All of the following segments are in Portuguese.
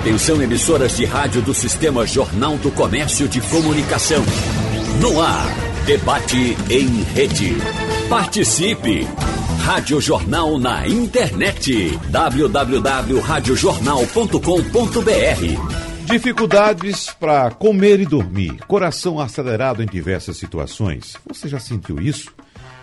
Atenção emissoras de rádio do Sistema Jornal do Comércio de Comunicação. No ar, debate em rede. Participe! Rádio Jornal na internet. www.radiojornal.com.br Dificuldades para comer e dormir, coração acelerado em diversas situações. Você já sentiu isso?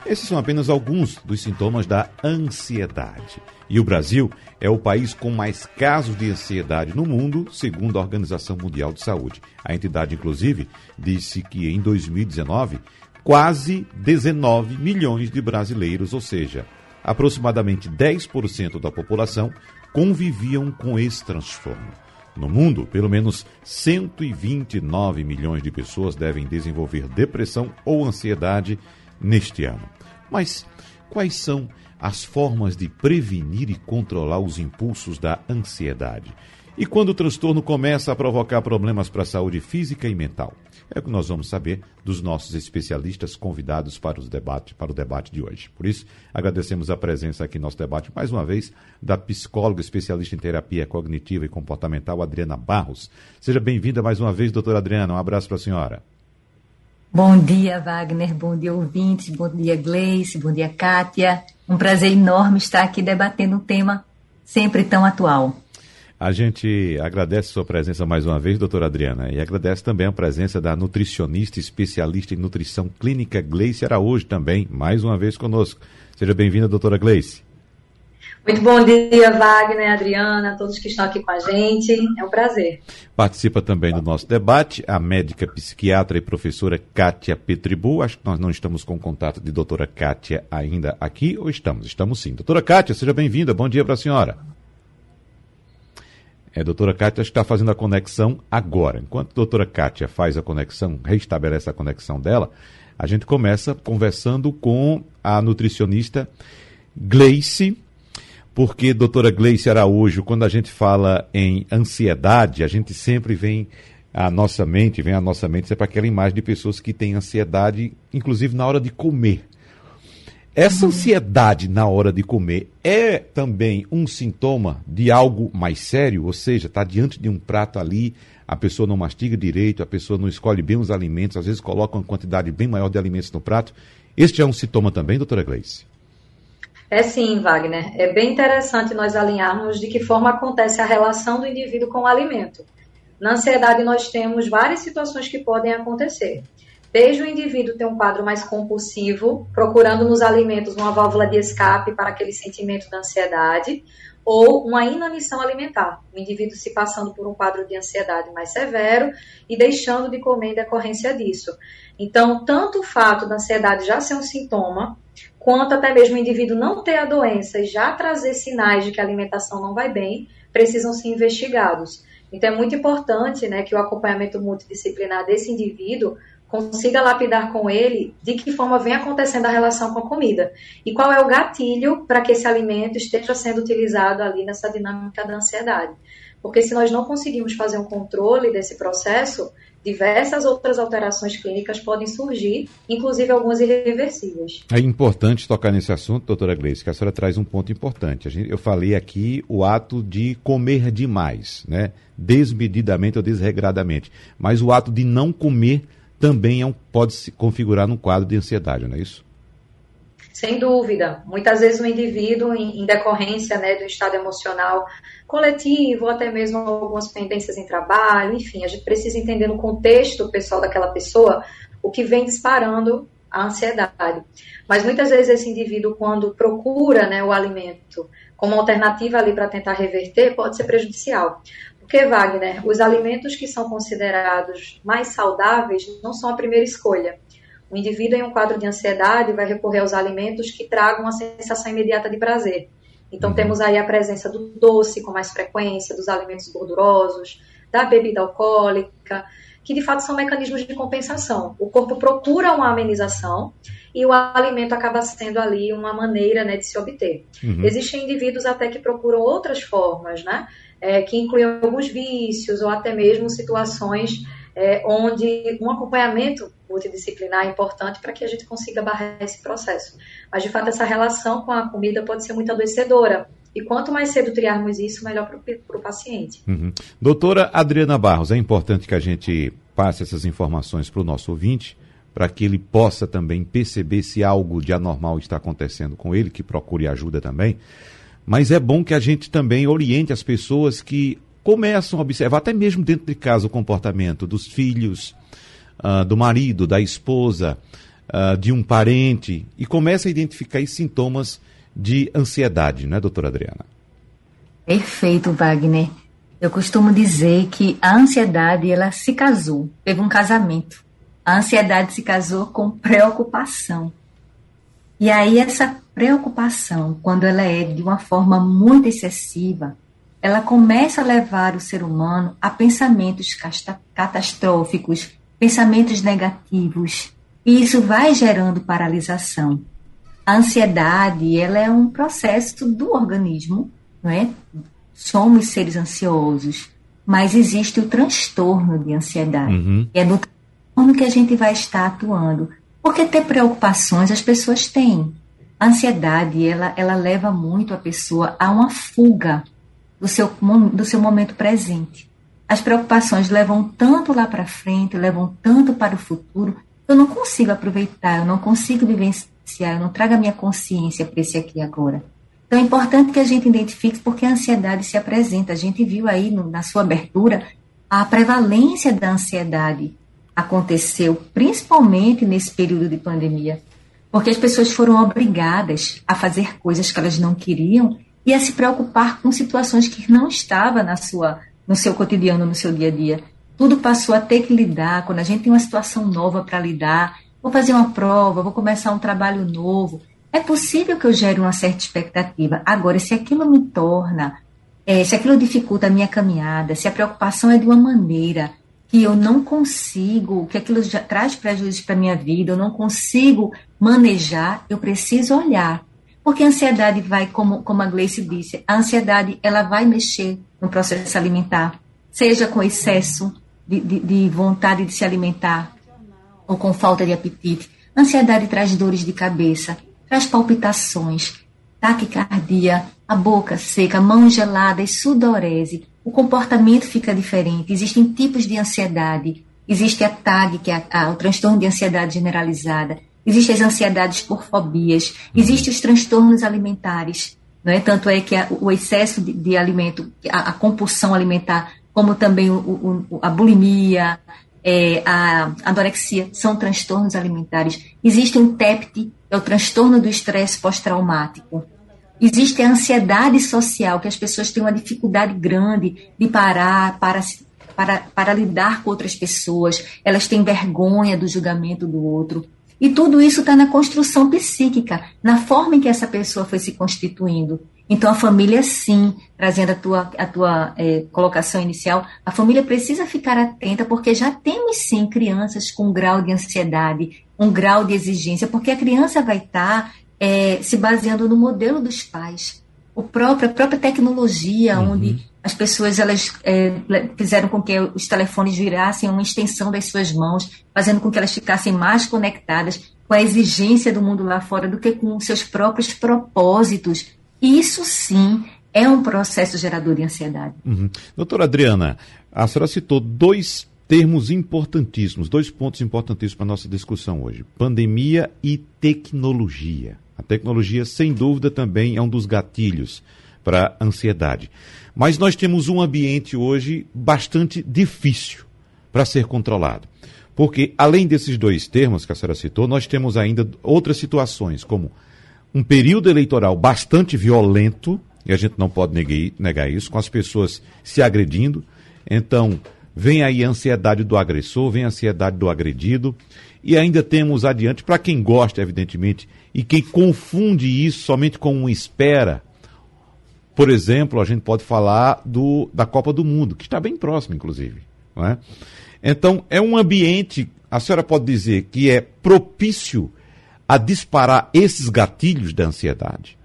Esses são apenas alguns dos sintomas da ansiedade. E o Brasil é o país com mais casos de ansiedade no mundo, segundo a Organização Mundial de Saúde. A entidade, inclusive, disse que em 2019, quase 19 milhões de brasileiros, ou seja, aproximadamente 10% da população, conviviam com esse transtorno. No mundo, pelo menos 129 milhões de pessoas devem desenvolver depressão ou ansiedade neste ano. Mas quais são as formas de prevenir e controlar os impulsos da ansiedade? E quando o transtorno começa a provocar problemas para a saúde física e mental? É o que nós vamos saber dos nossos especialistas convidados para, os debate, para o debate de hoje. Por isso, agradecemos a presença aqui no nosso debate, mais uma vez, da psicóloga especialista em terapia cognitiva e comportamental, Adriana Barros. Seja bem-vinda mais uma vez, doutora Adriana. Um abraço para a senhora. Bom dia, Wagner. Bom dia, ouvintes. Bom dia, Gleice. Bom dia, Kátia. Um prazer enorme estar aqui debatendo um tema sempre tão atual. A gente agradece sua presença mais uma vez, doutora Adriana, e agradece também a presença da nutricionista especialista em nutrição clínica Gleice Araújo também, mais uma vez conosco. Seja bem-vinda, doutora Gleice. Muito bom dia, Wagner, Adriana, todos que estão aqui com a gente. É um prazer. Participa também do nosso debate a médica psiquiatra e professora Kátia Petribu. Acho que nós não estamos com contato de doutora Kátia ainda aqui, ou estamos? Estamos sim. Doutora Kátia, seja bem-vinda. Bom dia para a senhora. É, doutora Kátia está fazendo a conexão agora. Enquanto a doutora Kátia faz a conexão, restabelece a conexão dela, a gente começa conversando com a nutricionista Gleice porque, doutora Gleice Araújo, quando a gente fala em ansiedade, a gente sempre vem à nossa mente, vem à nossa mente sempre aquela imagem de pessoas que têm ansiedade, inclusive na hora de comer. Essa ansiedade na hora de comer é também um sintoma de algo mais sério, ou seja, está diante de um prato ali, a pessoa não mastiga direito, a pessoa não escolhe bem os alimentos, às vezes coloca uma quantidade bem maior de alimentos no prato. Este é um sintoma também, doutora Gleice? É sim, Wagner. É bem interessante nós alinharmos de que forma acontece a relação do indivíduo com o alimento. Na ansiedade, nós temos várias situações que podem acontecer. Desde o indivíduo ter um quadro mais compulsivo, procurando nos alimentos uma válvula de escape para aquele sentimento da ansiedade, ou uma inanição alimentar, o indivíduo se passando por um quadro de ansiedade mais severo e deixando de comer em decorrência disso. Então, tanto o fato da ansiedade já ser um sintoma, quanto até mesmo o indivíduo não ter a doença e já trazer sinais de que a alimentação não vai bem, precisam ser investigados. Então é muito importante né, que o acompanhamento multidisciplinar desse indivíduo consiga lapidar com ele de que forma vem acontecendo a relação com a comida e qual é o gatilho para que esse alimento esteja sendo utilizado ali nessa dinâmica da ansiedade. Porque se nós não conseguimos fazer um controle desse processo, diversas outras alterações clínicas podem surgir, inclusive algumas irreversíveis. É importante tocar nesse assunto, doutora Gleice, que a senhora traz um ponto importante. eu falei aqui o ato de comer demais, né? desmedidamente ou desregradamente. Mas o ato de não comer também é um, pode se configurar num quadro de ansiedade, não é isso? Sem dúvida. Muitas vezes o indivíduo, em, em decorrência né, do estado emocional coletivo, até mesmo algumas pendências em trabalho, enfim, a gente precisa entender no contexto pessoal daquela pessoa o que vem disparando a ansiedade. Mas muitas vezes esse indivíduo, quando procura né, o alimento como alternativa ali para tentar reverter, pode ser prejudicial. Porque, Wagner, os alimentos que são considerados mais saudáveis não são a primeira escolha. O indivíduo em um quadro de ansiedade vai recorrer aos alimentos que tragam uma sensação imediata de prazer. Então, uhum. temos aí a presença do doce com mais frequência, dos alimentos gordurosos, da bebida alcoólica, que de fato são mecanismos de compensação. O corpo procura uma amenização e o alimento acaba sendo ali uma maneira né, de se obter. Uhum. Existem indivíduos até que procuram outras formas, né? É, que incluem alguns vícios ou até mesmo situações é, onde um acompanhamento multidisciplinar é importante para que a gente consiga barrar esse processo. Mas, de fato, essa relação com a comida pode ser muito adoecedora. E quanto mais cedo triarmos isso, melhor para o paciente. Uhum. Doutora Adriana Barros, é importante que a gente passe essas informações para o nosso ouvinte, para que ele possa também perceber se algo de anormal está acontecendo com ele, que procure ajuda também. Mas é bom que a gente também oriente as pessoas que começam a observar, até mesmo dentro de casa, o comportamento dos filhos, uh, do marido, da esposa, uh, de um parente, e começa a identificar sintomas de ansiedade, não é, doutora Adriana? Perfeito, Wagner. Eu costumo dizer que a ansiedade, ela se casou, teve um casamento. A ansiedade se casou com preocupação. E aí essa preocupação, quando ela é de uma forma muito excessiva, ela começa a levar o ser humano a pensamentos catastróficos, pensamentos negativos, e isso vai gerando paralisação. A ansiedade, ela é um processo do organismo, não é? Somos seres ansiosos, mas existe o transtorno de ansiedade. Uhum. É no como que a gente vai estar atuando. Porque ter preocupações as pessoas têm. A ansiedade, ela, ela leva muito a pessoa a uma fuga do seu, do seu momento presente. As preocupações levam tanto lá para frente, levam tanto para o futuro, eu não consigo aproveitar, eu não consigo vivenciar, eu não trago a minha consciência para esse aqui agora. Então é importante que a gente identifique porque a ansiedade se apresenta. A gente viu aí no, na sua abertura a prevalência da ansiedade aconteceu principalmente nesse período de pandemia, porque as pessoas foram obrigadas a fazer coisas que elas não queriam e a se preocupar com situações que não estavam na sua, no seu cotidiano, no seu dia a dia. Tudo passou a ter que lidar, quando a gente tem uma situação nova para lidar, vou fazer uma prova, vou começar um trabalho novo. É possível que eu gere uma certa expectativa. Agora, se aquilo me torna, é, se aquilo dificulta a minha caminhada, se a preocupação é de uma maneira que eu não consigo, que aquilo já traz prejuízo para minha vida, eu não consigo manejar, eu preciso olhar. Porque a ansiedade vai, como, como a Gleice disse, a ansiedade ela vai mexer no processo alimentar, seja com excesso de, de, de vontade de se alimentar ou com falta de apetite. A ansiedade traz dores de cabeça, traz palpitações, taquicardia, a boca seca, mão gelada e sudorese, o comportamento fica diferente. Existem tipos de ansiedade. Existe a TAG, que é a, a, o transtorno de ansiedade generalizada. Existem as ansiedades por fobias. Uhum. Existem os transtornos alimentares. Não é? Tanto é que a, o excesso de, de alimento, a, a, compulsão alimentar, como também o, o, a bulimia, é, a anorexia, são transtornos alimentares. Existe um TEPT, é o transtorno do estresse pós-traumático. Existe a ansiedade social, que as pessoas têm uma dificuldade grande de parar para, para, para lidar com outras pessoas, elas têm vergonha do julgamento do outro. E tudo isso está na construção psíquica, na forma em que essa pessoa foi se constituindo. Então, a família, sim, trazendo a tua, a tua é, colocação inicial, a família precisa ficar atenta, porque já temos, sim, crianças com um grau de ansiedade, um grau de exigência, porque a criança vai estar tá é, se baseando no modelo dos pais. O próprio, a própria tecnologia, uhum. onde as pessoas elas é, fizeram com que os telefones virassem uma extensão das suas mãos, fazendo com que elas ficassem mais conectadas com a exigência do mundo lá fora do que com seus próprios propósitos. Isso sim é um processo gerador de ansiedade. Uhum. Doutora Adriana, a senhora citou dois termos importantíssimos, dois pontos importantíssimos para a nossa discussão hoje: pandemia e tecnologia. A tecnologia, sem dúvida, também é um dos gatilhos para ansiedade. Mas nós temos um ambiente hoje bastante difícil para ser controlado. Porque, além desses dois termos que a senhora citou, nós temos ainda outras situações, como um período eleitoral bastante violento, e a gente não pode negar, negar isso, com as pessoas se agredindo. Então, vem aí a ansiedade do agressor, vem a ansiedade do agredido, e ainda temos adiante, para quem gosta, evidentemente, e quem confunde isso somente com uma espera, por exemplo, a gente pode falar do, da Copa do Mundo, que está bem próximo, inclusive. É? Então, é um ambiente, a senhora pode dizer, que é propício a disparar esses gatilhos da ansiedade?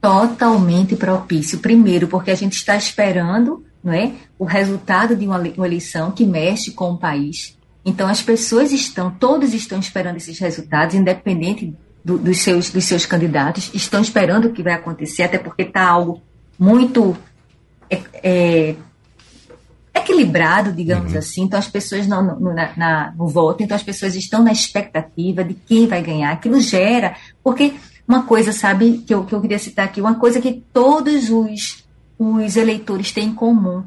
Totalmente propício. Primeiro, porque a gente está esperando não é, o resultado de uma, uma eleição que mexe com o país. Então, as pessoas estão, todos estão esperando esses resultados, independente do, dos, seus, dos seus candidatos, estão esperando o que vai acontecer, até porque está algo muito é, é, equilibrado, digamos uhum. assim. Então, as pessoas não, no, na, na, no voto, então as pessoas estão na expectativa de quem vai ganhar. Aquilo gera, porque uma coisa, sabe, que eu, que eu queria citar aqui, uma coisa que todos os, os eleitores têm em comum.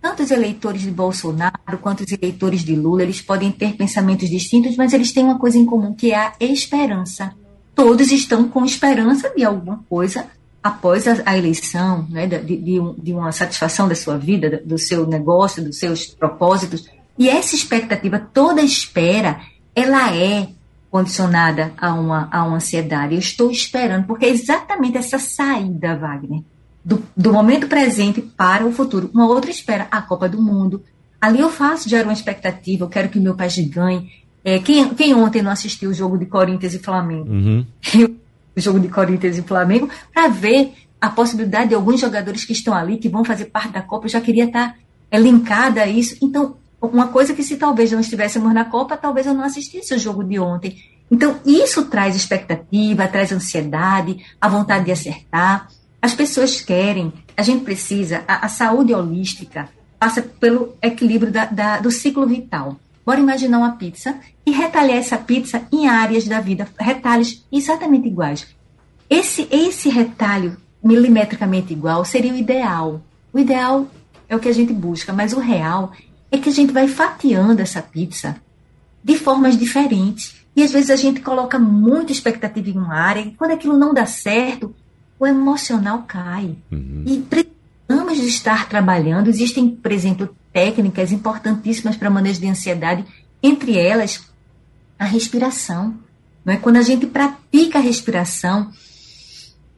Tanto os eleitores de Bolsonaro quanto os eleitores de Lula, eles podem ter pensamentos distintos, mas eles têm uma coisa em comum, que é a esperança. Todos estão com esperança de alguma coisa após a, a eleição, né, de, de, de, uma satisfação da sua vida, do seu negócio, dos seus propósitos. E essa expectativa, toda espera, ela é condicionada a uma, a uma ansiedade. Eu estou esperando, porque é exatamente essa saída, Wagner, do, do momento presente para o futuro. Uma outra espera, a Copa do Mundo. Ali eu faço, gero uma expectativa, eu quero que meu país ganhe. É, quem, quem ontem não assistiu o jogo de Corinthians e Flamengo? Uhum. O jogo de Corinthians e Flamengo, para ver a possibilidade de alguns jogadores que estão ali, que vão fazer parte da Copa, eu já queria estar tá, é, linkada a isso. Então, uma coisa que se talvez não estivéssemos na Copa, talvez eu não assistisse o jogo de ontem. Então, isso traz expectativa, traz ansiedade, a vontade de acertar. As pessoas querem, a gente precisa, a, a saúde holística passa pelo equilíbrio da, da, do ciclo vital. Bora imaginar uma pizza e retalhar essa pizza em áreas da vida, retalhos exatamente iguais. Esse, esse retalho milimetricamente igual seria o ideal. O ideal é o que a gente busca, mas o real é que a gente vai fatiando essa pizza de formas diferentes. E às vezes a gente coloca muita expectativa em uma área, e quando aquilo não dá certo, o emocional cai. Uhum. E estar trabalhando. Existem, por exemplo, técnicas importantíssimas para manejo de ansiedade, entre elas a respiração. Não é? Quando a gente pratica a respiração,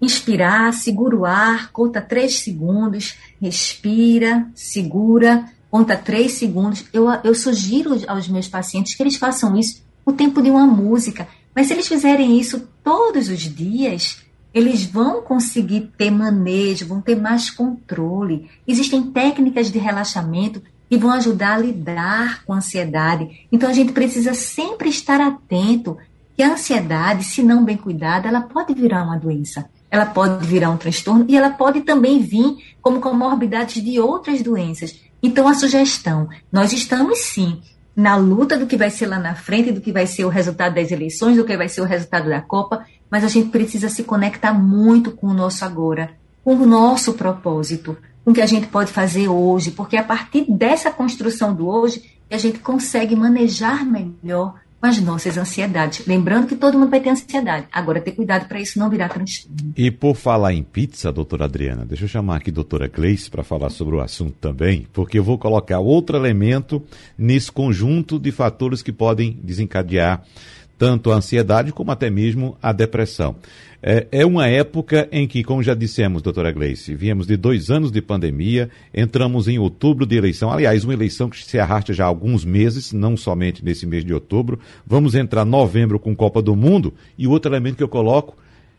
inspirar, segura o ar, conta três segundos, respira, segura, conta três segundos. Eu, eu sugiro aos meus pacientes que eles façam isso o tempo de uma música. Mas se eles fizerem isso todos os dias, eles vão conseguir ter manejo, vão ter mais controle. Existem técnicas de relaxamento que vão ajudar a lidar com a ansiedade. Então a gente precisa sempre estar atento que a ansiedade, se não bem cuidada, ela pode virar uma doença. Ela pode virar um transtorno e ela pode também vir como comorbidades de outras doenças. Então a sugestão, nós estamos sim na luta do que vai ser lá na frente, do que vai ser o resultado das eleições, do que vai ser o resultado da Copa, mas a gente precisa se conectar muito com o nosso agora, com o nosso propósito, com o que a gente pode fazer hoje, porque a partir dessa construção do hoje a gente consegue manejar melhor as nossas ansiedades. Lembrando que todo mundo vai ter ansiedade. Agora, ter cuidado para isso não virar transtorno. E por falar em pizza, doutora Adriana, deixa eu chamar aqui a doutora Gleice para falar sobre o assunto também, porque eu vou colocar outro elemento nesse conjunto de fatores que podem desencadear tanto a ansiedade como até mesmo a depressão. É, é uma época em que, como já dissemos, doutora Gleice, viemos de dois anos de pandemia, entramos em outubro de eleição, aliás, uma eleição que se arrasta já há alguns meses, não somente nesse mês de outubro. Vamos entrar novembro com Copa do Mundo e outro elemento que eu coloco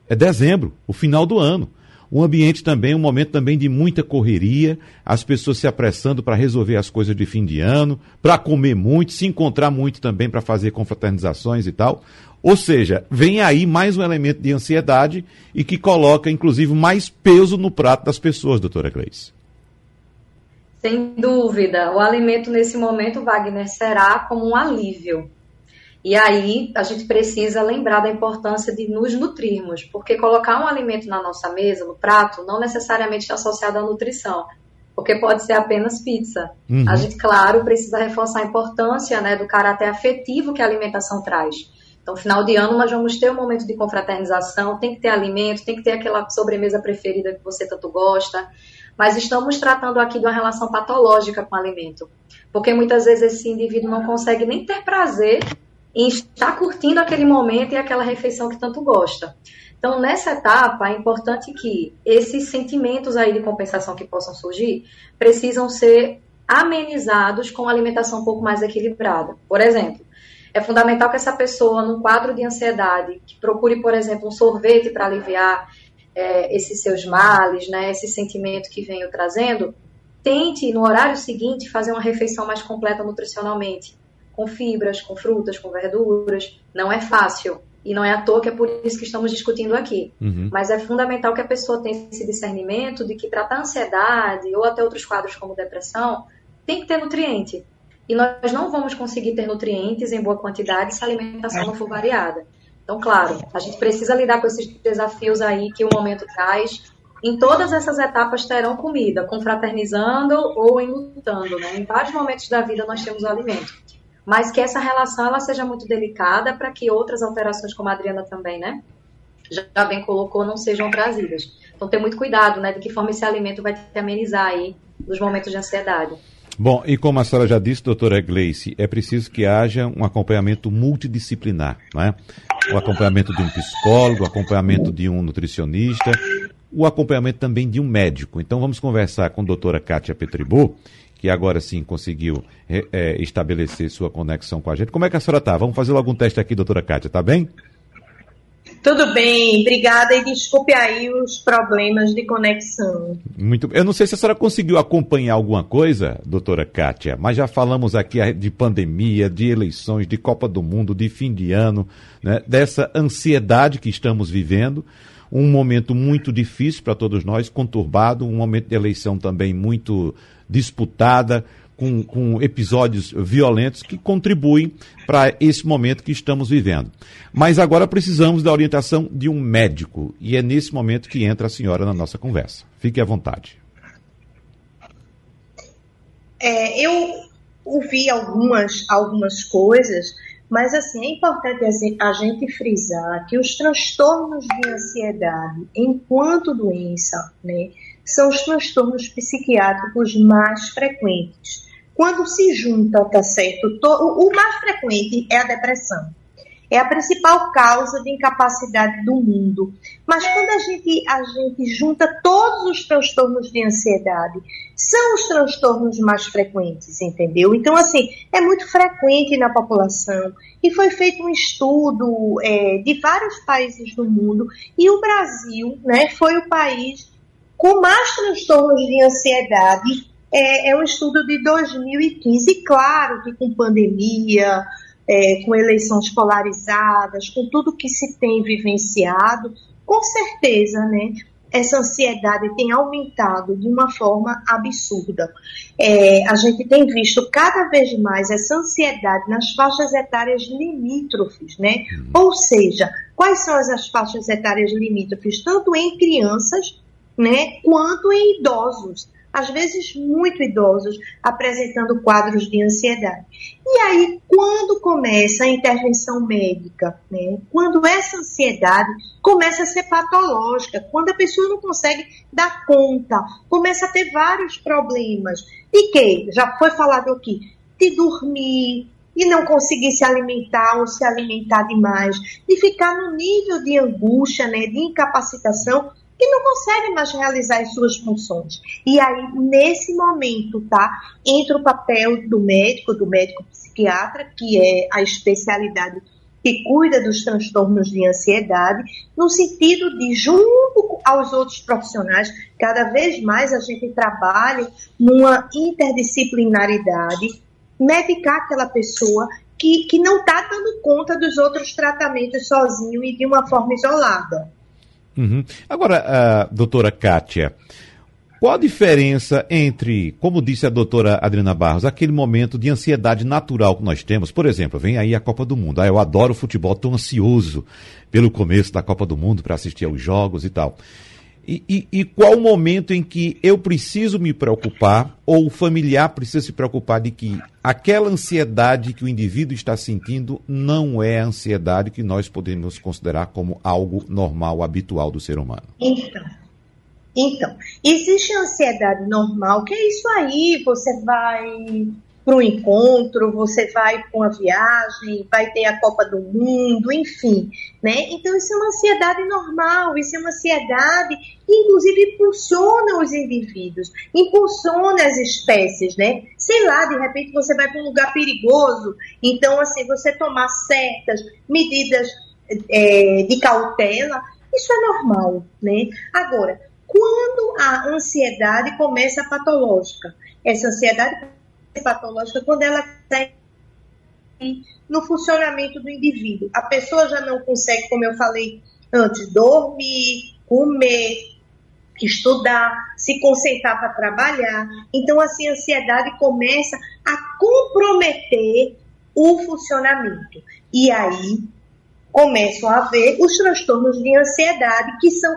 é dezembro, o final do ano um ambiente também, um momento também de muita correria, as pessoas se apressando para resolver as coisas de fim de ano, para comer muito, se encontrar muito também para fazer confraternizações e tal. Ou seja, vem aí mais um elemento de ansiedade e que coloca, inclusive, mais peso no prato das pessoas, doutora Gleice. Sem dúvida. O alimento nesse momento, Wagner, será como um alívio. E aí a gente precisa lembrar da importância de nos nutrirmos, porque colocar um alimento na nossa mesa, no prato, não necessariamente está associado à nutrição, porque pode ser apenas pizza. Uhum. A gente, claro, precisa reforçar a importância né, do caráter afetivo que a alimentação traz. Então, final de ano, nós vamos ter um momento de confraternização, tem que ter alimento, tem que ter aquela sobremesa preferida que você tanto gosta, mas estamos tratando aqui de uma relação patológica com o alimento, porque muitas vezes esse indivíduo não consegue nem ter prazer em estar curtindo aquele momento e aquela refeição que tanto gosta. Então, nessa etapa, é importante que esses sentimentos aí de compensação que possam surgir precisam ser amenizados com uma alimentação um pouco mais equilibrada. Por exemplo, É fundamental que essa pessoa, num quadro de ansiedade, que procure, por exemplo, um sorvete para aliviar é, esses seus males, né, esse sentimento que venho trazendo, tente, no horário seguinte, fazer uma refeição mais completa nutricionalmente, com fibras, com frutas, com verduras. Não é fácil. E não é à toa que é por isso que estamos discutindo aqui. Uhum. Mas é fundamental que a pessoa tenha esse discernimento de que tratar ansiedade ou até outros quadros como depressão tem que ter nutriente. E nós não vamos conseguir ter nutrientes em boa quantidade se a alimentação não for variada. Então, claro, a gente precisa lidar com esses desafios aí que o momento traz. Em todas essas etapas terão comida, confraternizando ou enlutando, né? Em vários momentos da vida nós temos o alimento. Mas que essa relação ela seja muito delicada para que outras alterações, como a Adriana também, né? Já bem colocou, não sejam trazidas. Então, ter muito cuidado, né? De que forma esse alimento vai te amenizar aí os momentos de ansiedade. Bom, e como a senhora já disse, doutora Gleice, é preciso que haja um acompanhamento multidisciplinar, não é? O acompanhamento de um psicólogo, o acompanhamento de um nutricionista, o acompanhamento também de um médico. Então vamos conversar com a doutora Kátia Petribô, que agora sim conseguiu é, estabelecer sua conexão com a gente. Como é que a senhora está? Vamos fazer algum teste aqui, doutora Kátia, tá bem? Tudo bem, obrigada e desculpe aí os problemas de conexão. Muito Eu não sei se a senhora conseguiu acompanhar alguma coisa, doutora Kátia, mas já falamos aqui de pandemia, de eleições, de Copa do Mundo, de fim de ano, né, dessa ansiedade que estamos vivendo. Um momento muito difícil para todos nós, conturbado, um momento de eleição também muito disputada, com, com episódios violentos que contribuem para esse momento que estamos vivendo. Mas agora precisamos da orientação de um médico e é nesse momento que entra a senhora na nossa conversa. Fique à vontade. É, eu ouvi algumas, algumas coisas, mas assim, é importante a gente frisar que os transtornos de ansiedade, enquanto doença, né, são os transtornos psiquiátricos mais frequentes. Quando se junta, tá certo? O mais frequente é a depressão. É a principal causa de incapacidade do mundo. Mas quando a gente, a gente junta todos os transtornos de ansiedade, são os transtornos mais frequentes, entendeu? Então, assim, é muito frequente na população. E foi feito um estudo é, de vários países do mundo. E o Brasil né, foi o país com mais transtornos de ansiedade é, é um estudo de 2015, claro que com pandemia, é, com eleições polarizadas, com tudo que se tem vivenciado, com certeza, né? Essa ansiedade tem aumentado de uma forma absurda. É, a gente tem visto cada vez mais essa ansiedade nas faixas etárias limítrofes, né? Uhum. Ou seja, quais são as faixas etárias limítrofes? Tanto em crianças, né, quanto em idosos. Às vezes muito idosos, apresentando quadros de ansiedade. E aí, quando começa a intervenção médica, né, quando essa ansiedade começa a ser patológica, quando a pessoa não consegue dar conta, começa a ter vários problemas, de que? Já foi falado aqui, de dormir, de não conseguir se alimentar ou se alimentar demais, de ficar no nível de angústia, né, de incapacitação que não consegue mais realizar as suas funções. E aí, nesse momento, tá, entra o papel do médico, do médico psiquiatra, que é a especialidade que cuida dos transtornos de ansiedade, no sentido de, junto aos outros profissionais, cada vez mais a gente trabalha numa interdisciplinaridade, medicar aquela pessoa que, que não está dando conta dos outros tratamentos sozinho e de uma forma isolada. Uhum. Agora, uh, doutora Kátia, qual a diferença entre, como disse a doutora Adriana Barros, aquele momento de ansiedade natural que nós temos? Por exemplo, vem aí a Copa do Mundo. Ah, eu adoro futebol, estou ansioso pelo começo da Copa do Mundo para assistir aos jogos e tal. E, e, e, qual o momento em que eu preciso me preocupar, ou o familiar precisa se preocupar de que aquela ansiedade que o indivíduo está sentindo não é a ansiedade que nós podemos considerar como algo normal, habitual do ser humano? Então, então existe a ansiedade normal, que é isso aí, você vai para um encontro, você vai para uma viagem, vai ter a Copa do Mundo, enfim, né? Então isso é uma ansiedade normal, isso é uma ansiedade que inclusive impulsiona os indivíduos, impulsiona as espécies, né? Sei lá, de repente você vai para um lugar perigoso, então assim, você tomar certas medidas é, de cautela, isso é normal, né? Agora, quando a ansiedade começa a patológica, essa ansiedade patológica quando ela está no funcionamento do indivíduo. A pessoa já não consegue, como eu falei antes, dormir, comer, estudar, se concentrar para trabalhar. Então, assim, a ansiedade começa a comprometer o funcionamento. E aí começam a haver os transtornos de ansiedade, que são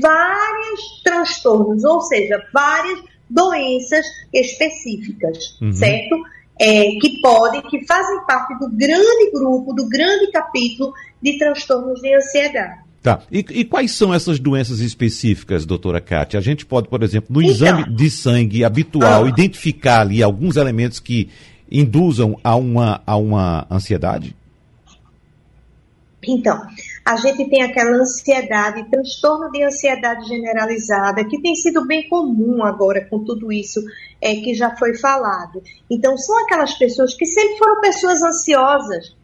vários transtornos, ou seja, várias doenças específicas, uhum. certo? É, que podem, que fazem parte do grande grupo, do grande capítulo de transtornos de ansiedade. Tá. E, e, quais são essas doenças específicas, doutora Kátia? A gente pode, por exemplo, no então, exame de sangue habitual, ah, identificar ali alguns elementos que induzam a uma, a uma ansiedade? Então, a gente tem aquela ansiedade, transtorno de ansiedade generalizada, que tem sido bem comum agora com tudo isso é, que já foi falado. Então, são aquelas pessoas que sempre foram pessoas ansiosas,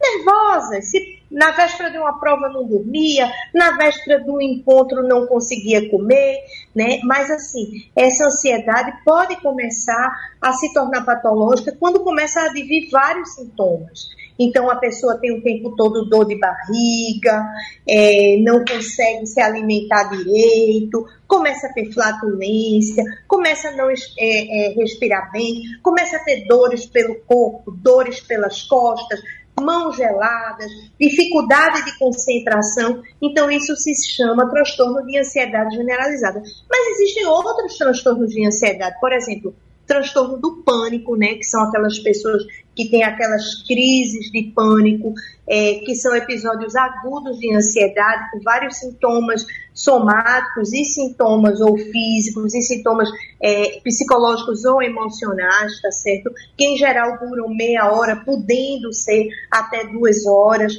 nervosas, se na véspera de uma prova não dormia, na véspera do encontro não conseguia comer, né? Mas assim, essa ansiedade pode começar a se tornar patológica quando começa a advir vários sintomas. Então a pessoa tem o tempo todo dor de barriga, é, não consegue se alimentar direito, começa a ter flatulência, começa a não é, é, respirar bem, começa a ter dores pelo corpo, dores pelas costas, mãos geladas, dificuldade de concentração. Então, isso se chama transtorno de ansiedade generalizada. Mas existem outros transtornos de ansiedade, por exemplo, transtorno do pânico, né, que são aquelas pessoas que têm aquelas crises de pânico, é, que são episódios agudos de ansiedade, com vários sintomas somáticos e sintomas ou físicos e sintomas é, psicológicos ou emocionais, tá certo? Que em geral duram meia hora, podendo ser até duas horas.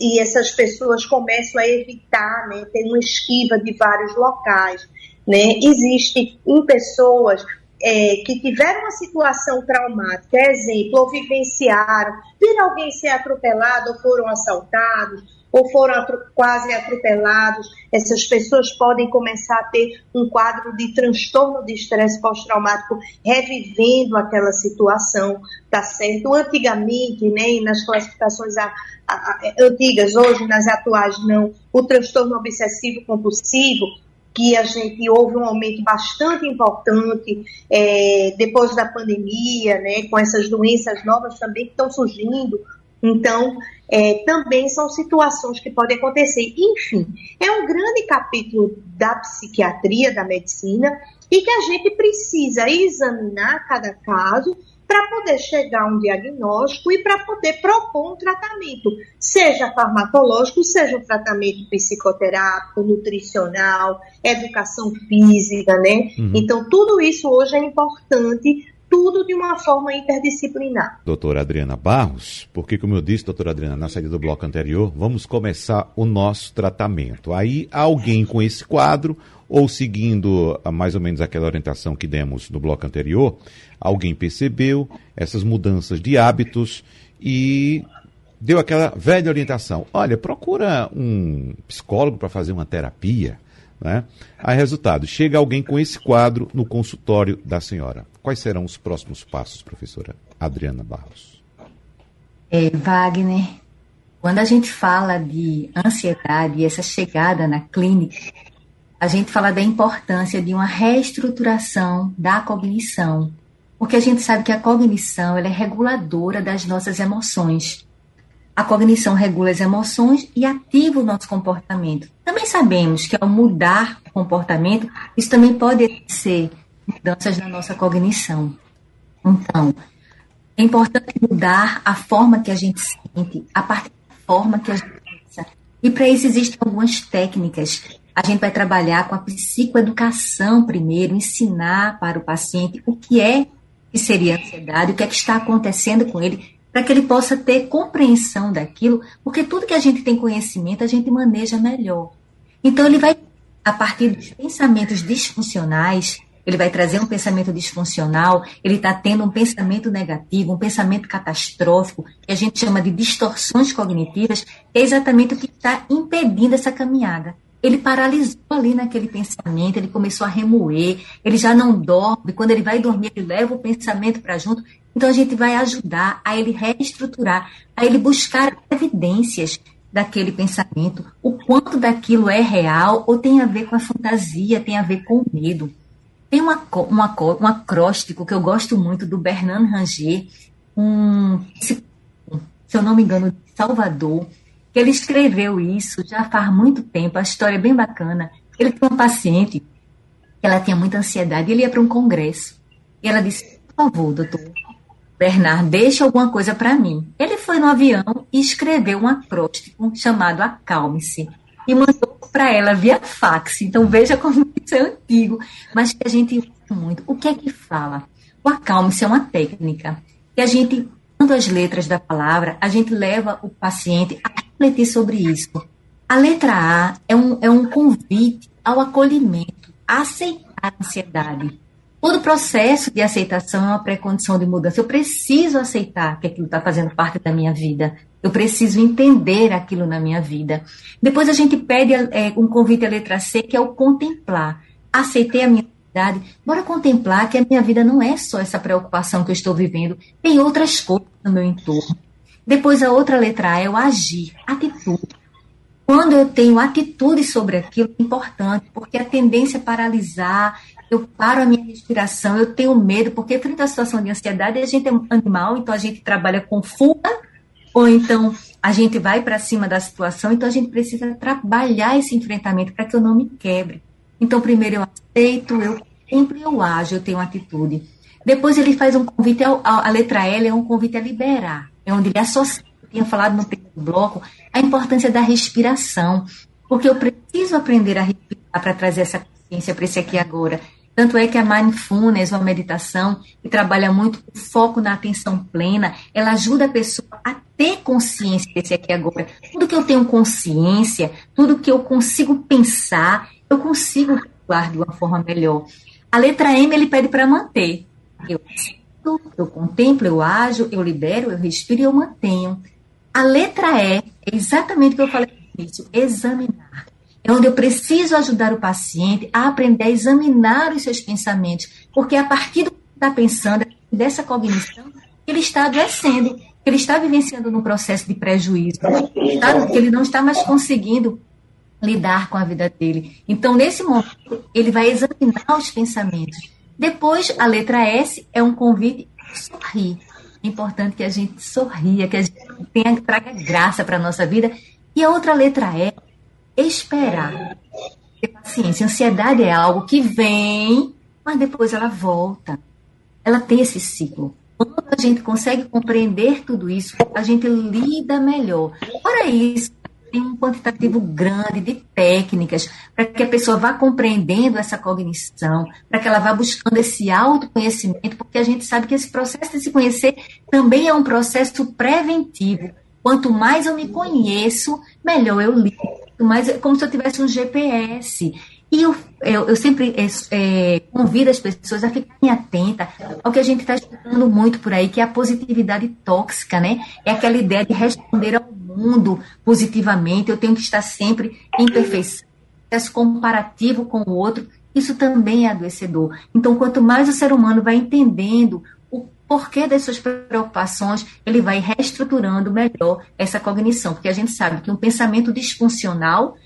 E essas pessoas começam a evitar, né, ter uma esquiva de vários locais. Né? Existe em pessoas é, que tiveram uma situação traumática, exemplo, ou vivenciaram, viram alguém ser atropelado ou foram assaltados, ou foram atro quase atropelados, essas pessoas podem começar a ter um quadro de transtorno de estresse pós-traumático, revivendo aquela situação, tá certo? Antigamente, né, nas classificações a, a, a, antigas, hoje nas atuais não, o transtorno obsessivo compulsivo que a gente houve um aumento bastante importante é, depois da pandemia, né, com essas doenças novas também que estão surgindo. Então, é, também são situações que podem acontecer. Enfim, é um grande capítulo da psiquiatria, da medicina, e que a gente precisa examinar cada caso para poder chegar a um diagnóstico e para poder propor um tratamento, seja farmacológico, seja um tratamento psicoterápico, nutricional, educação física, né? Uhum. Então, tudo isso hoje é importante tudo de uma forma interdisciplinar. Doutora Adriana Barros, porque, como eu disse, doutora Adriana, na saída do bloco anterior, vamos começar o nosso tratamento. Aí, alguém com esse quadro, ou seguindo mais ou menos aquela orientação que demos no bloco anterior, alguém percebeu essas mudanças de hábitos e deu aquela velha orientação: olha, procura um psicólogo para fazer uma terapia. Né? Aí, resultado: chega alguém com esse quadro no consultório da senhora. Quais serão os próximos passos, professora Adriana Barros? É, Wagner, quando a gente fala de ansiedade e essa chegada na clínica, a gente fala da importância de uma reestruturação da cognição, porque a gente sabe que a cognição é reguladora das nossas emoções. A cognição regula as emoções e ativa o nosso comportamento. Também sabemos que ao mudar o comportamento, isso também pode ser mudanças na nossa cognição. Então, é importante mudar a forma que a gente sente, a partir da forma que a gente pensa. E para isso existem algumas técnicas. A gente vai trabalhar com a psicoeducação primeiro, ensinar para o paciente o que é que seria ansiedade, o que é que está acontecendo com ele, para que ele possa ter compreensão daquilo, porque tudo que a gente tem conhecimento, a gente maneja melhor. Então, ele vai, a partir dos pensamentos disfuncionais, ele vai trazer um pensamento disfuncional, ele está tendo um pensamento negativo, um pensamento catastrófico, que a gente chama de distorções cognitivas, é exatamente o que está impedindo essa caminhada. Ele paralisou ali naquele pensamento, ele começou a remoer, ele já não dorme, quando ele vai dormir, ele leva o pensamento para junto. Então a gente vai ajudar a ele reestruturar, a ele buscar evidências daquele pensamento, o quanto daquilo é real ou tem a ver com a fantasia, tem a ver com o medo. Tem uma, uma, um acróstico que eu gosto muito do Bernard Ranger, um, se eu não me engano, de Salvador, que ele escreveu isso já faz muito tempo, a história é bem bacana. Ele tinha uma paciente, ela tinha muita ansiedade, ele ia para um congresso. E ela disse, por favor, doutor, Bernard, deixa alguma coisa para mim. Ele foi no avião e escreveu um acróstico chamado Acalme-se e mandou para ela via fax. Então veja como isso é antigo, mas que a gente usa muito. O que é que fala? O acalme-se é uma técnica que a gente, quando as letras da palavra, a gente leva o paciente a refletir sobre isso. A letra A é um, é um convite ao acolhimento, a aceitar a ansiedade. Todo processo de aceitação é uma pré-condição de mudança. Eu preciso aceitar que aquilo está fazendo parte da minha vida. Eu preciso entender aquilo na minha vida. Depois a gente pede é, um convite à letra C, que é o contemplar. Aceitei a minha realidade. Bora contemplar que a minha vida não é só essa preocupação que eu estou vivendo. Tem outras coisas no meu entorno. Depois a outra letra A é o agir, atitude. Quando eu tenho atitude sobre aquilo, é importante, porque a tendência é paralisar, eu paro a minha respiração, eu tenho medo, porque frente à situação de ansiedade, a gente é um animal, então a gente trabalha com fuga ou então a gente vai para cima da situação, então a gente precisa trabalhar esse enfrentamento para que eu não me quebre. Então, primeiro eu aceito, eu sempre eu ajo, eu tenho atitude. Depois ele faz um convite, ao, a letra L é um convite a liberar, é onde ele associa, eu tinha falado no primeiro bloco, a importância da respiração, porque eu preciso aprender a respirar para trazer essa consciência para esse aqui agora. Tanto é que a mindfulness, uma meditação que trabalha muito o foco na atenção plena, ela ajuda a pessoa a ter consciência desse aqui agora. Tudo que eu tenho consciência, tudo que eu consigo pensar, eu consigo atuar de uma forma melhor. A letra M ele pede para manter. Eu eu contemplo, eu ajo, eu libero, eu respiro e eu mantenho. A letra E é exatamente o que eu falei no início, examinar é onde eu preciso ajudar o paciente a aprender a examinar os seus pensamentos, porque a partir do que está pensando, dessa cognição, ele está adoecendo, ele está vivenciando num processo de prejuízo, que ele não está mais conseguindo lidar com a vida dele. Então, nesse momento, ele vai examinar os pensamentos. Depois, a letra S é um convite sorrir. É importante que a gente sorria, que a gente tenha, traga graça para a nossa vida. E a outra letra E esperar. Ter paciência. Ansiedade é algo que vem, mas depois ela volta. Ela tem esse ciclo. Quando a gente consegue compreender tudo isso, a gente lida melhor. Para isso, tem um quantitativo grande de técnicas para que a pessoa vá compreendendo essa cognição, para que ela vá buscando esse autoconhecimento, porque a gente sabe que esse processo de se conhecer também é um processo preventivo. Quanto mais eu me conheço, melhor eu lido mas é como se eu tivesse um GPS. E eu, eu, eu sempre é, convido as pessoas a ficarem atentas ao que a gente está estudando muito por aí, que é a positividade tóxica, né? É aquela ideia de responder ao mundo positivamente, eu tenho que estar sempre em perfeição, comparativo com o outro, isso também é adoecedor. Então, quanto mais o ser humano vai entendendo porquê das suas preocupações, ele vai reestruturando melhor essa cognição, porque a gente sabe que um pensamento disfuncional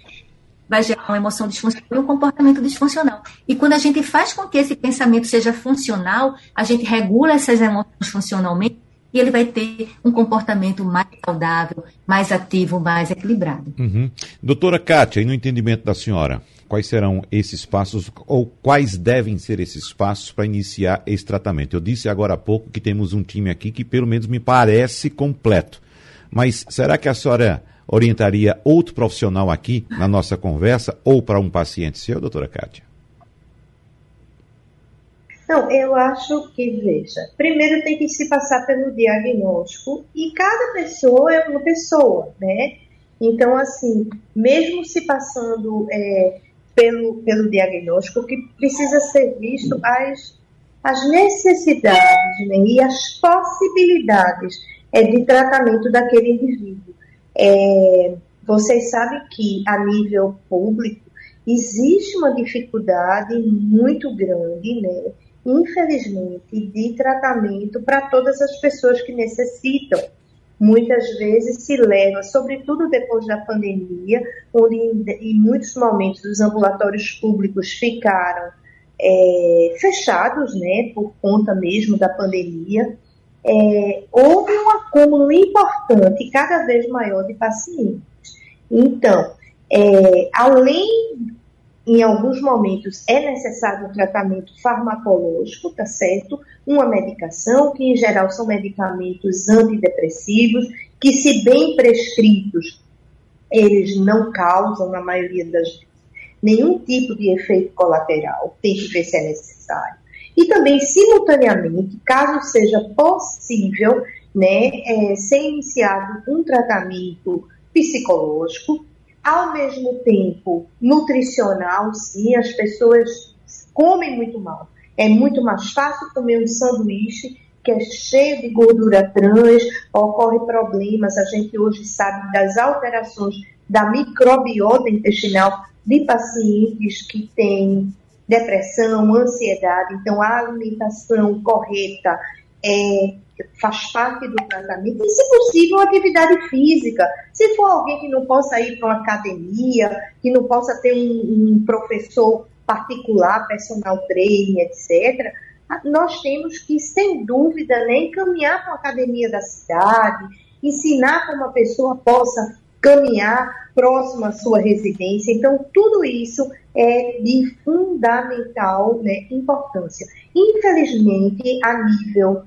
vai gerar uma emoção disfuncional e um comportamento disfuncional. E quando a gente faz com que esse pensamento seja funcional, a gente regula essas emoções funcionalmente e ele vai ter um comportamento mais saudável, mais ativo, mais equilibrado. Uhum. Doutora Kátia, e no entendimento da senhora, quais serão esses passos ou quais devem ser esses passos para iniciar esse tratamento? Eu disse agora há pouco que temos um time aqui que pelo menos me parece completo. Mas será que a senhora orientaria outro profissional aqui na nossa conversa ou para um paciente seu, doutora Kátia? Não, eu acho que, veja, primeiro tem que se passar pelo diagnóstico e cada pessoa é uma pessoa, né? Então, assim, mesmo se passando é, pelo, pelo diagnóstico, que precisa ser visto as, as necessidades né, e as possibilidades é, de tratamento daquele indivíduo. É, vocês sabem que, a nível público, existe uma dificuldade muito grande, né? Infelizmente, de tratamento para todas as pessoas que necessitam. Muitas vezes se leva, sobretudo depois da pandemia, onde em, muitos momentos os ambulatórios públicos ficaram é, fechados, né, por conta mesmo da pandemia, é, houve um acúmulo importante, cada vez maior, de pacientes. Então, é, além em alguns momentos é necessário um tratamento farmacológico, tá certo? Uma medicação, que em geral são medicamentos antidepressivos, que se bem prescritos, eles não causam, na maioria das vezes, nenhum tipo de efeito colateral, tem que ver se é necessário. E também, simultaneamente, caso seja possível, né, é, ser iniciado um tratamento psicológico, ao mesmo tempo nutricional, sim, as pessoas comem muito mal. É muito mais fácil comer um sanduíche que é cheio de gordura trans, ocorre problemas, a gente hoje sabe das alterações da microbiota intestinal de pacientes que têm depressão, ansiedade, então a alimentação correta é faz parte do tratamento, e, se possível, atividade física. Se for alguém que não possa ir para uma academia, que não possa ter um, um professor particular, personal trainer, etc., nós temos que, sem dúvida, né, encaminhar para a academia da cidade, ensinar como a pessoa possa caminhar próximo à sua residência. Então, tudo isso é de fundamental né, importância. Infelizmente, a nível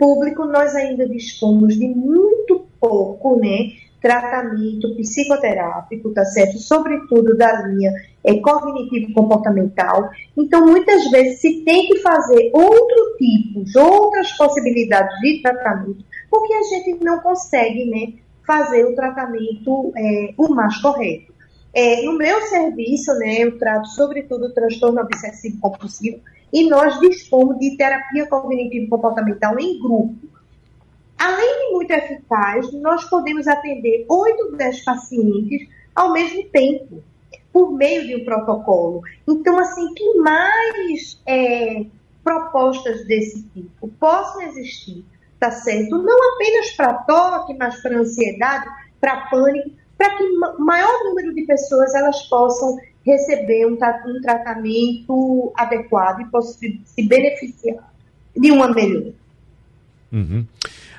público, nós ainda dispomos de muito pouco, né, tratamento psicoterápico, tá certo? Sobretudo da linha é, cognitivo-comportamental. Então, muitas vezes se tem que fazer outro tipo, outras possibilidades de tratamento, porque a gente não consegue, né, fazer o tratamento é, o mais correto. É, no meu serviço, né, eu trato sobretudo transtorno obsessivo compulsivo, e nós dispomos de terapia cognitivo-comportamental em grupo. Além de muito eficaz, nós podemos atender 8 ou 10 pacientes ao mesmo tempo, por meio de um protocolo. Então, assim, que mais é, propostas desse tipo possam existir, tá certo? Não apenas para toque, mas para ansiedade, para pânico, para que maior número de pessoas elas possam receber um, um tratamento adequado e possa se beneficiar de uma melhora. Uhum.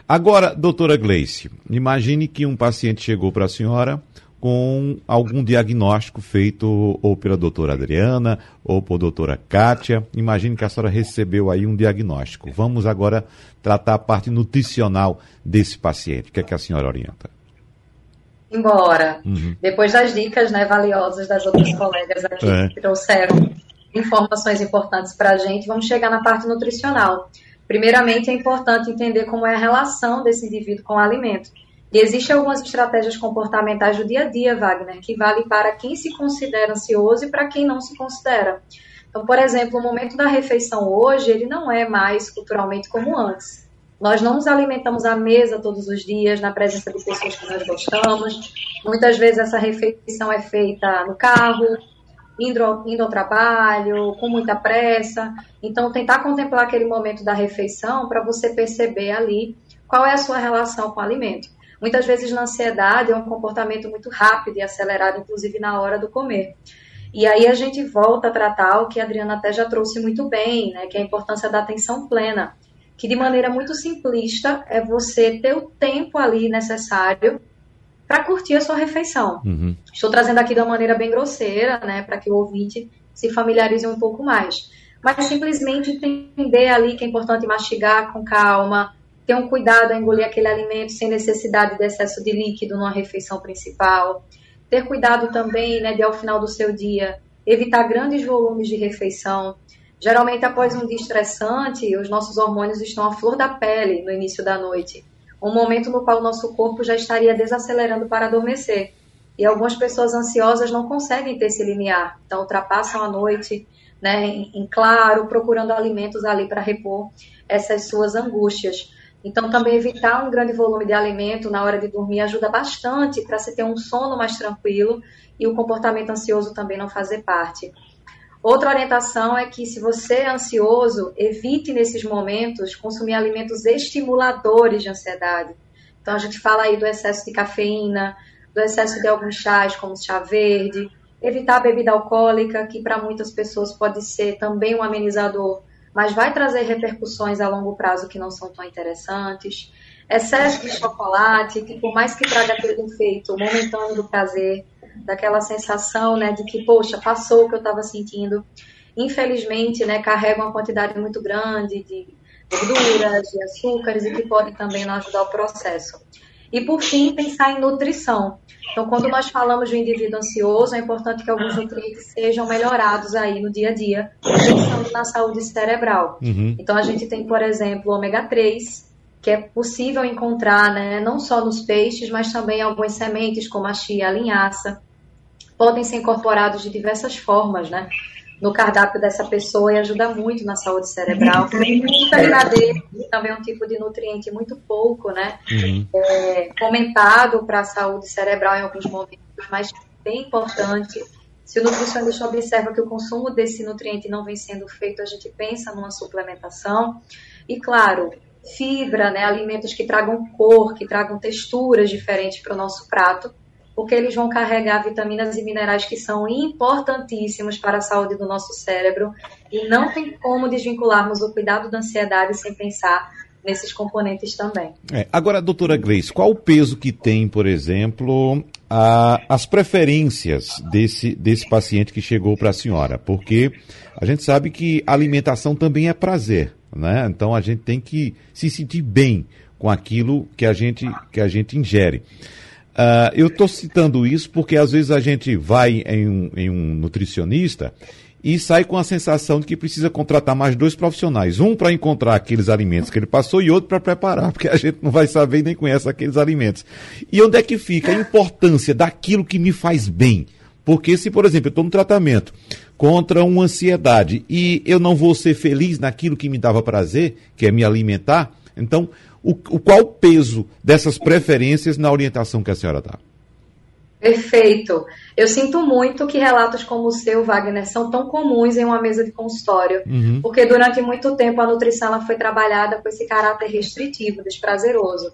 Agora, doutora Gleice, imagine que um paciente chegou para a senhora com algum diagnóstico feito ou pela doutora Adriana ou por doutora Kátia. Imagine que a senhora recebeu aí um diagnóstico. Vamos agora tratar a parte nutricional desse paciente. O que é que a senhora orienta? Embora. Uhum. Depois das dicas né, valiosas das outras colegas aqui é. que trouxeram informações importantes para a gente, vamos chegar na parte nutricional. Primeiramente, é importante entender como é a relação desse indivíduo com o alimento. E existem algumas estratégias comportamentais do dia a dia, Wagner, que vale para quem se considera ansioso e para quem não se considera. Então, por exemplo, o momento da refeição hoje, ele não é mais culturalmente como antes. Nós não nos alimentamos à mesa todos os dias, na presença de pessoas que nós gostamos. Muitas vezes essa refeição é feita no carro, indo, indo ao trabalho, com muita pressa. Então, tentar contemplar aquele momento da refeição para você perceber ali qual é a sua relação com o alimento. Muitas vezes na ansiedade é um comportamento muito rápido e acelerado, inclusive na hora do comer. E aí a gente volta a tratar o que a Adriana até já trouxe muito bem, né, que é a importância da atenção plena que de maneira muito simplista é você ter o tempo ali necessário para curtir a sua refeição. Uhum. Estou trazendo aqui de uma maneira bem grosseira, né, para que o ouvinte se familiarize um pouco mais. Mas simplesmente entender ali que é importante mastigar com calma, ter um cuidado a engolir aquele alimento sem necessidade de excesso de líquido numa refeição principal, ter cuidado também, né, de ao final do seu dia evitar grandes volumes de refeição, Geralmente, após um dia estressante, os nossos hormônios estão à flor da pele no início da noite. Um momento no qual o nosso corpo já estaria desacelerando para adormecer. E algumas pessoas ansiosas não conseguem ter esse limiar, então ultrapassam a noite né, em, claro, procurando alimentos ali para repor essas suas angústias. Então, também evitar um grande volume de alimento na hora de dormir ajuda bastante para se ter um sono mais tranquilo e o comportamento ansioso também não fazer parte. Outra orientação é que, se você é ansioso, evite nesses momentos consumir alimentos estimuladores de ansiedade. Então, a gente fala aí do excesso de cafeína, do excesso de alguns chás, como chá verde, evitar a bebida alcoólica, que para muitas pessoas pode ser também um amenizador mas vai trazer repercussões a longo prazo que não são tão interessantes. Excesso de chocolate, que por mais que traga aquele efeito momentâneo do prazer, daquela sensação né, de que, poxa, passou o que eu estava sentindo, infelizmente, né, carrega uma quantidade muito grande de gorduras, de açúcares e que podem também não ajudar o processo. E por fim, pensar em nutrição. Então, quando nós falamos de um indivíduo ansioso, é importante que alguns nutrientes sejam melhorados aí no dia a dia, pensando na saúde cerebral. Uhum. Então, a gente tem, por exemplo, o ômega 3, que é possível encontrar, né, não só nos peixes, mas também em algumas sementes, como a chia a linhaça. Podem ser incorporados de diversas formas, né? no cardápio dessa pessoa e ajuda muito na saúde cerebral. Vitamina D também é um tipo de nutriente muito pouco, né? Uhum. É, comentado para a saúde cerebral em alguns momentos, mas bem importante. Se o nutricionista observa que o consumo desse nutriente não vem sendo feito, a gente pensa numa suplementação. E claro, fibra, né, alimentos que tragam cor, que tragam texturas diferentes para o nosso prato, porque eles vão carregar vitaminas e minerais que são importantíssimos para a saúde do nosso cérebro e não tem como desvincularmos o cuidado da ansiedade sem pensar nesses componentes também. É, agora, doutora Grace, qual o peso que tem, por exemplo, a, as preferências desse, desse paciente que chegou para a senhora? Porque a gente sabe que alimentação também é prazer, né? Então a gente tem que se sentir bem com aquilo que a gente, que a gente ingere. Uh, eu estou citando isso porque às vezes a gente vai em um, em um nutricionista e sai com a sensação de que precisa contratar mais dois profissionais. Um para encontrar aqueles alimentos que ele passou e outro para preparar, porque a gente não vai saber nem conhece aqueles alimentos. E onde é que fica a importância daquilo que me faz bem? Porque se, por exemplo, eu estou no tratamento contra uma ansiedade e eu não vou ser feliz naquilo que me dava prazer, que é me alimentar, então o, o qual o peso dessas preferências na orientação que a senhora dá? Perfeito. Eu sinto muito que relatos como o seu, Wagner, são tão comuns em uma mesa de consultório, uhum. porque durante muito tempo a nutrição ela foi trabalhada com esse caráter restritivo, desprazeroso.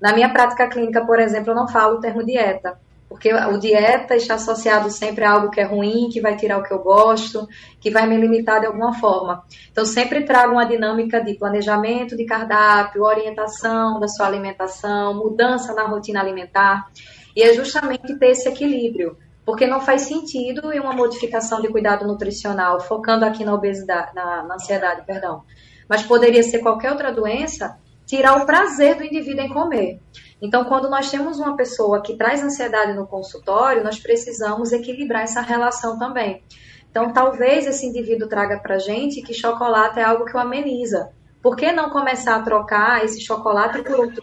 Na minha prática clínica, por exemplo, eu não falo o termo dieta, porque o dieta está associado sempre a algo que é ruim, que vai tirar o que eu gosto, que vai me limitar de alguma forma. Então, sempre trago uma dinâmica de planejamento de cardápio, orientação da sua alimentação, mudança na rotina alimentar. E é justamente ter esse equilíbrio. Porque não faz sentido em uma modificação de cuidado nutricional, focando aqui na obesidade, na, na ansiedade, perdão. Mas poderia ser qualquer outra doença, tirar o prazer do indivíduo em comer. Então, quando nós temos uma pessoa que traz ansiedade no consultório, nós precisamos equilibrar essa relação também. Então, talvez esse indivíduo traga para gente que chocolate é algo que o ameniza. Por que não começar a trocar esse chocolate por outro?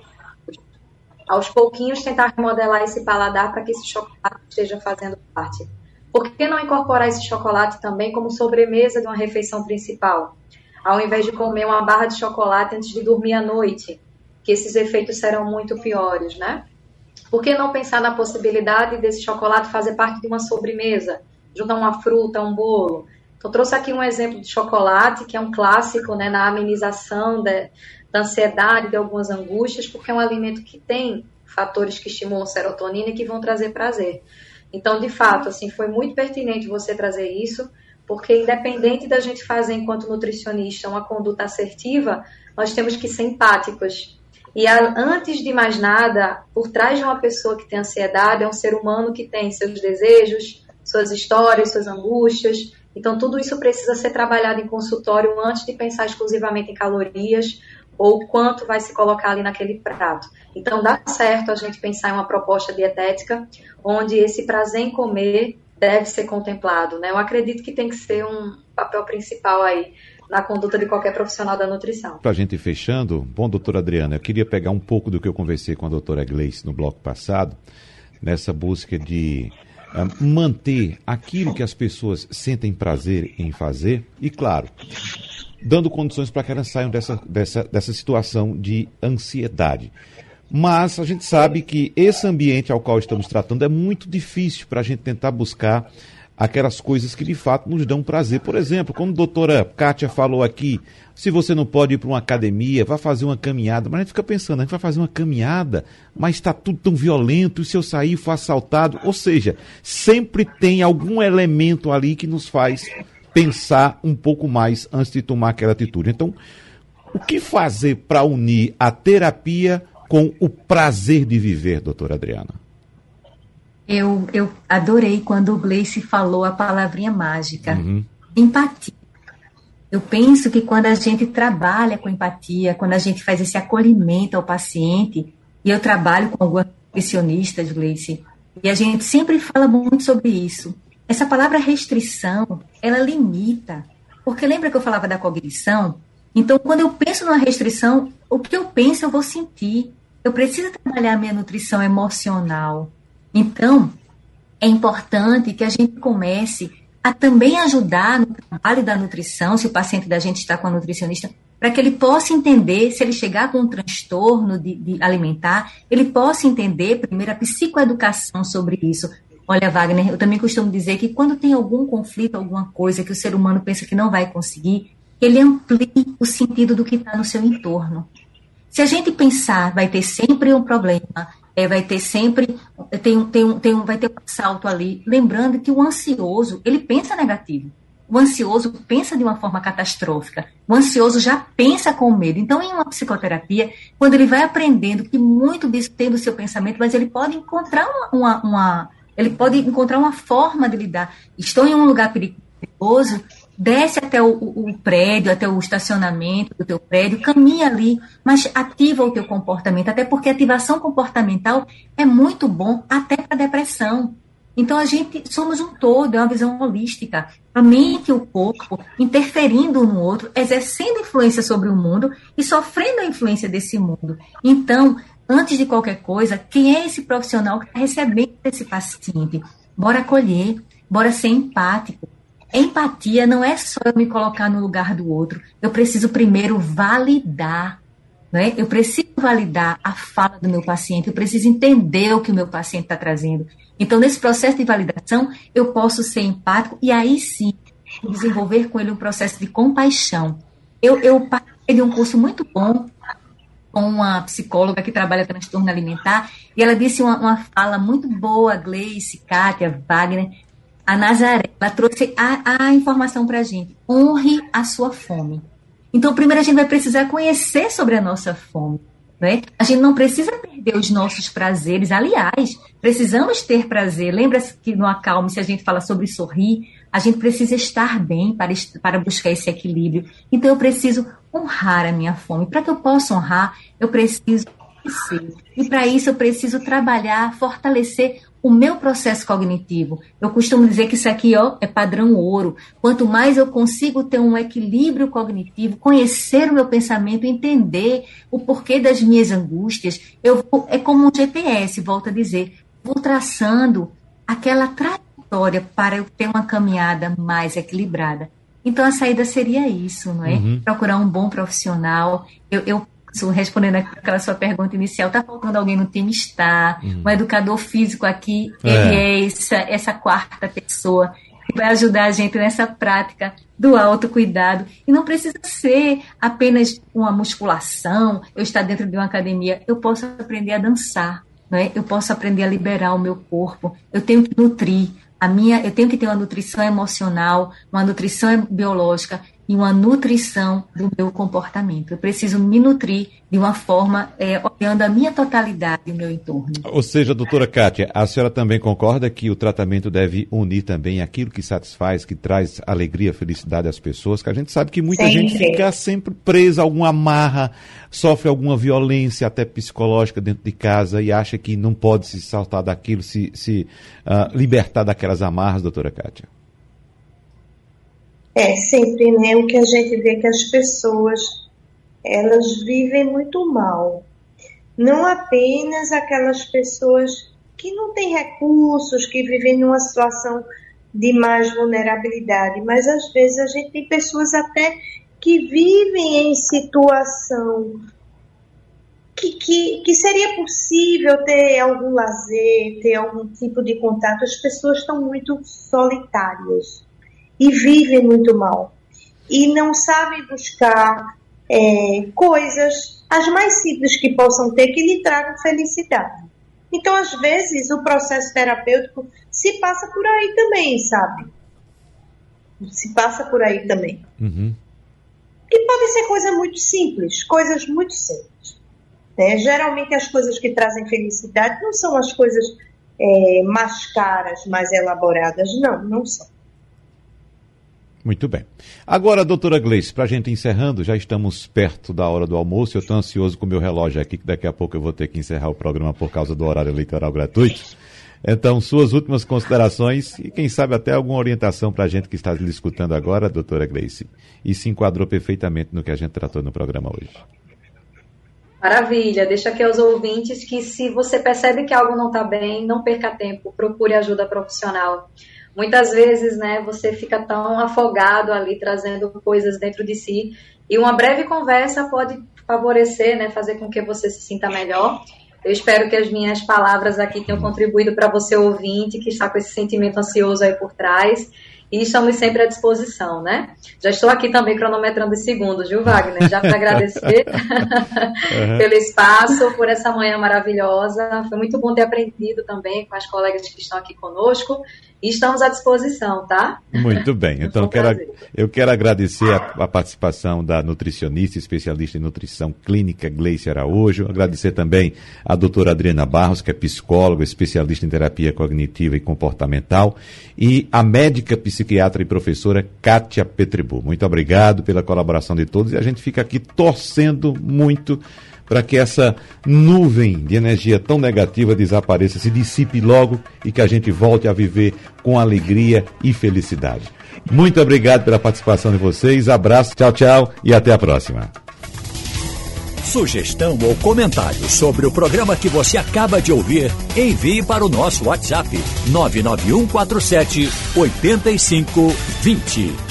Aos pouquinhos, tentar remodelar esse paladar para que esse chocolate esteja fazendo parte. Por que não incorporar esse chocolate também como sobremesa de uma refeição principal? Ao invés de comer uma barra de chocolate antes de dormir à noite, que esses efeitos serão muito piores, né? Por que não pensar na possibilidade desse chocolate fazer parte de uma sobremesa, junto a uma fruta, um bolo? Então, trouxe aqui um exemplo de chocolate, que é um clássico né, na amenização de, da ansiedade, de algumas angústias, porque é um alimento que tem fatores que estimulam serotonina e que vão trazer prazer. Então, de fato, assim, foi muito pertinente você trazer isso, porque independente da gente fazer enquanto nutricionista uma conduta assertiva, nós temos que ser empáticos. E a, antes de mais nada, por trás de uma pessoa que tem ansiedade, é um ser humano que tem seus desejos, suas histórias, suas angústias. Então, tudo isso precisa ser trabalhado em consultório antes de pensar exclusivamente em calorias ou quanto vai se colocar ali naquele prato. Então, dá certo a gente pensar em uma proposta dietética onde esse prazer em comer deve ser contemplado, né? Eu acredito que tem que ser um papel principal aí na conduta de qualquer profissional da nutrição. Para a gente ir fechando, bom, doutora Adriana, eu queria pegar um pouco do que eu conversei com a doutora Gleice no bloco passado, nessa busca de uh, manter aquilo que as pessoas sentem prazer em fazer e, claro, dando condições para que elas saiam dessa, dessa, dessa situação de ansiedade. Mas a gente sabe que esse ambiente ao qual estamos tratando é muito difícil para a gente tentar buscar aquelas coisas que de fato nos dão prazer. Por exemplo, como a doutora Kátia falou aqui, se você não pode ir para uma academia, vá fazer uma caminhada. Mas a gente fica pensando, a gente vai fazer uma caminhada, mas está tudo tão violento, e se eu sair for assaltado? Ou seja, sempre tem algum elemento ali que nos faz pensar um pouco mais antes de tomar aquela atitude. Então, o que fazer para unir a terapia com o prazer de viver, doutora Adriana? Eu, eu adorei quando o Gleice falou a palavrinha mágica, uhum. empatia. Eu penso que quando a gente trabalha com empatia, quando a gente faz esse acolhimento ao paciente, e eu trabalho com algumas nutricionistas, Gleice, e a gente sempre fala muito sobre isso. Essa palavra restrição, ela limita. Porque lembra que eu falava da cognição? Então, quando eu penso numa restrição, o que eu penso eu vou sentir. Eu preciso trabalhar a minha nutrição emocional. Então, é importante que a gente comece a também ajudar no trabalho da nutrição, se o paciente da gente está com a nutricionista, para que ele possa entender, se ele chegar com um transtorno de, de alimentar, ele possa entender primeiro a psicoeducação sobre isso. Olha, Wagner, eu também costumo dizer que quando tem algum conflito, alguma coisa que o ser humano pensa que não vai conseguir, ele amplie o sentido do que está no seu entorno. Se a gente pensar, vai ter sempre um problema, é, vai ter sempre tem, tem, tem, vai ter um assalto ali. Lembrando que o ansioso ele pensa negativo. O ansioso pensa de uma forma catastrófica. O ansioso já pensa com medo. Então, em uma psicoterapia, quando ele vai aprendendo que muito disso tem do seu pensamento, mas ele pode encontrar uma, uma, uma ele pode encontrar uma forma de lidar. Estou em um lugar perigoso, desce até o, o, prédio, até o estacionamento do teu prédio, caminha ali, mas ativa o teu comportamento, até porque ativação comportamental é muito bom até para depressão. Então a gente somos um todo, é uma visão holística. A mente e o corpo interferindo no outro, exercendo influência sobre o mundo e sofrendo a influência desse mundo. Então, antes de qualquer coisa, quem é esse profissional que está recebendo esse paciente? Bora acolher, bora ser empático, Empatia não é só eu me colocar no lugar do outro. Eu preciso primeiro validar. Né? Eu preciso validar a fala do meu paciente, eu preciso entender o que o meu paciente está trazendo. Então, nesse processo de validação, eu posso ser empático e aí sim desenvolver com ele um processo de compaixão. Eu, eu de um curso muito bom com uma psicóloga que trabalha transtorno alimentar, e ela disse uma, uma fala muito boa, Gleice, Kátia, Wagner, a Nazaré, ela trouxe a, a informação para a gente. Honre a sua fome. Então, primeiro a gente vai precisar conhecer sobre a nossa fome. Né? A gente não precisa perder os nossos prazeres. Aliás, precisamos ter prazer. Lembra-se que no Acalme, se a gente fala sobre sorrir, a gente precisa estar bem para, para buscar esse equilíbrio. Então, eu preciso honrar a minha fome. Para que eu possa honrar, eu preciso conhecer. E para isso, eu preciso trabalhar, fortalecer o meu processo cognitivo. Eu costumo dizer que isso aqui ó, é padrão ouro. Quanto mais eu consigo ter um equilíbrio cognitivo, conhecer o meu pensamento, entender o porquê das minhas angústias, eu vou, é como um GPS, volto a dizer, vou traçando aquela trajetória para eu ter uma caminhada mais equilibrada. Então a saída seria isso, não é? Uhum. Procurar um bom profissional. Eu, eu respondendo aquela sua pergunta inicial, está faltando alguém no time? Está. Uhum. Um educador físico aqui, é. ele é essa, essa quarta pessoa que vai ajudar a gente nessa prática do autocuidado. E não precisa ser apenas uma musculação, eu estar dentro de uma academia. Eu posso aprender a dançar, não é? eu posso aprender a liberar o meu corpo, eu tenho que nutrir. A minha, eu tenho que ter uma nutrição emocional, uma nutrição biológica, e uma nutrição do meu comportamento. Eu preciso me nutrir de uma forma é, olhando a minha totalidade e o meu entorno. Ou seja, doutora Kátia, a senhora também concorda que o tratamento deve unir também aquilo que satisfaz, que traz alegria, felicidade às pessoas, que a gente sabe que muita sempre. gente fica sempre presa a alguma amarra, sofre alguma violência até psicológica dentro de casa e acha que não pode se saltar daquilo, se, se uh, libertar daquelas amarras, doutora Kátia. É, sempre, né? O que a gente vê que as pessoas, elas vivem muito mal. Não apenas aquelas pessoas que não têm recursos, que vivem numa situação de mais vulnerabilidade, mas às vezes a gente tem pessoas até que vivem em situação que, que, que, seria possível ter algum lazer, ter algum tipo de contato. As pessoas estão muito solitárias e vivem muito mal. E não sabem buscar é, coisas, as mais simples que possam ter, que lhe tragam felicidade. Então, às vezes, o processo terapêutico se passa por aí também, sabe? Se passa por aí também. Uhum. E pode ser coisa muito simples, coisas muito simples. Né? Geralmente, as coisas que trazem felicidade não são as coisas é, mais caras, mais elaboradas. Não, não são. Muito bem. Agora, doutora Gleice, para a gente encerrando, já estamos perto da hora do almoço. Eu estou ansioso com o meu relógio aqui, que daqui a pouco eu vou ter que encerrar o programa por causa do horário eleitoral gratuito. Então, suas últimas considerações e, quem sabe, até alguma orientação para a gente que está lhe escutando agora, doutora Gleice. E se enquadrou perfeitamente no que a gente tratou no programa hoje. Maravilha. Deixa aqui aos ouvintes que, se você percebe que algo não está bem, não perca tempo, procure ajuda profissional muitas vezes, né, você fica tão afogado ali trazendo coisas dentro de si e uma breve conversa pode favorecer, né, fazer com que você se sinta melhor. Eu espero que as minhas palavras aqui tenham contribuído para você ouvinte que está com esse sentimento ansioso aí por trás e estamos sempre à disposição, né? Já estou aqui também cronometrando os segundos, viu, Wagner? Já para agradecer uhum. pelo espaço, por essa manhã maravilhosa. Foi muito bom ter aprendido também com as colegas que estão aqui conosco. E estamos à disposição, tá? Muito bem. Então, quero, eu quero agradecer a, a, participação da nutricionista, especialista em nutrição clínica, Gleice Araújo. Agradecer também a doutora Adriana Barros, que é psicóloga, especialista em terapia cognitiva e comportamental. E a médica psiquiatra e professora Kátia Petribu. Muito obrigado pela colaboração de todos e a gente fica aqui torcendo muito para que essa nuvem de energia tão negativa desapareça, se dissipe logo e que a gente volte a viver com alegria e felicidade. Muito obrigado pela participação de vocês, abraço, tchau, tchau e até a próxima. Sugestão ou comentário sobre o programa que você acaba de ouvir, envie para o nosso WhatsApp 99147 8520.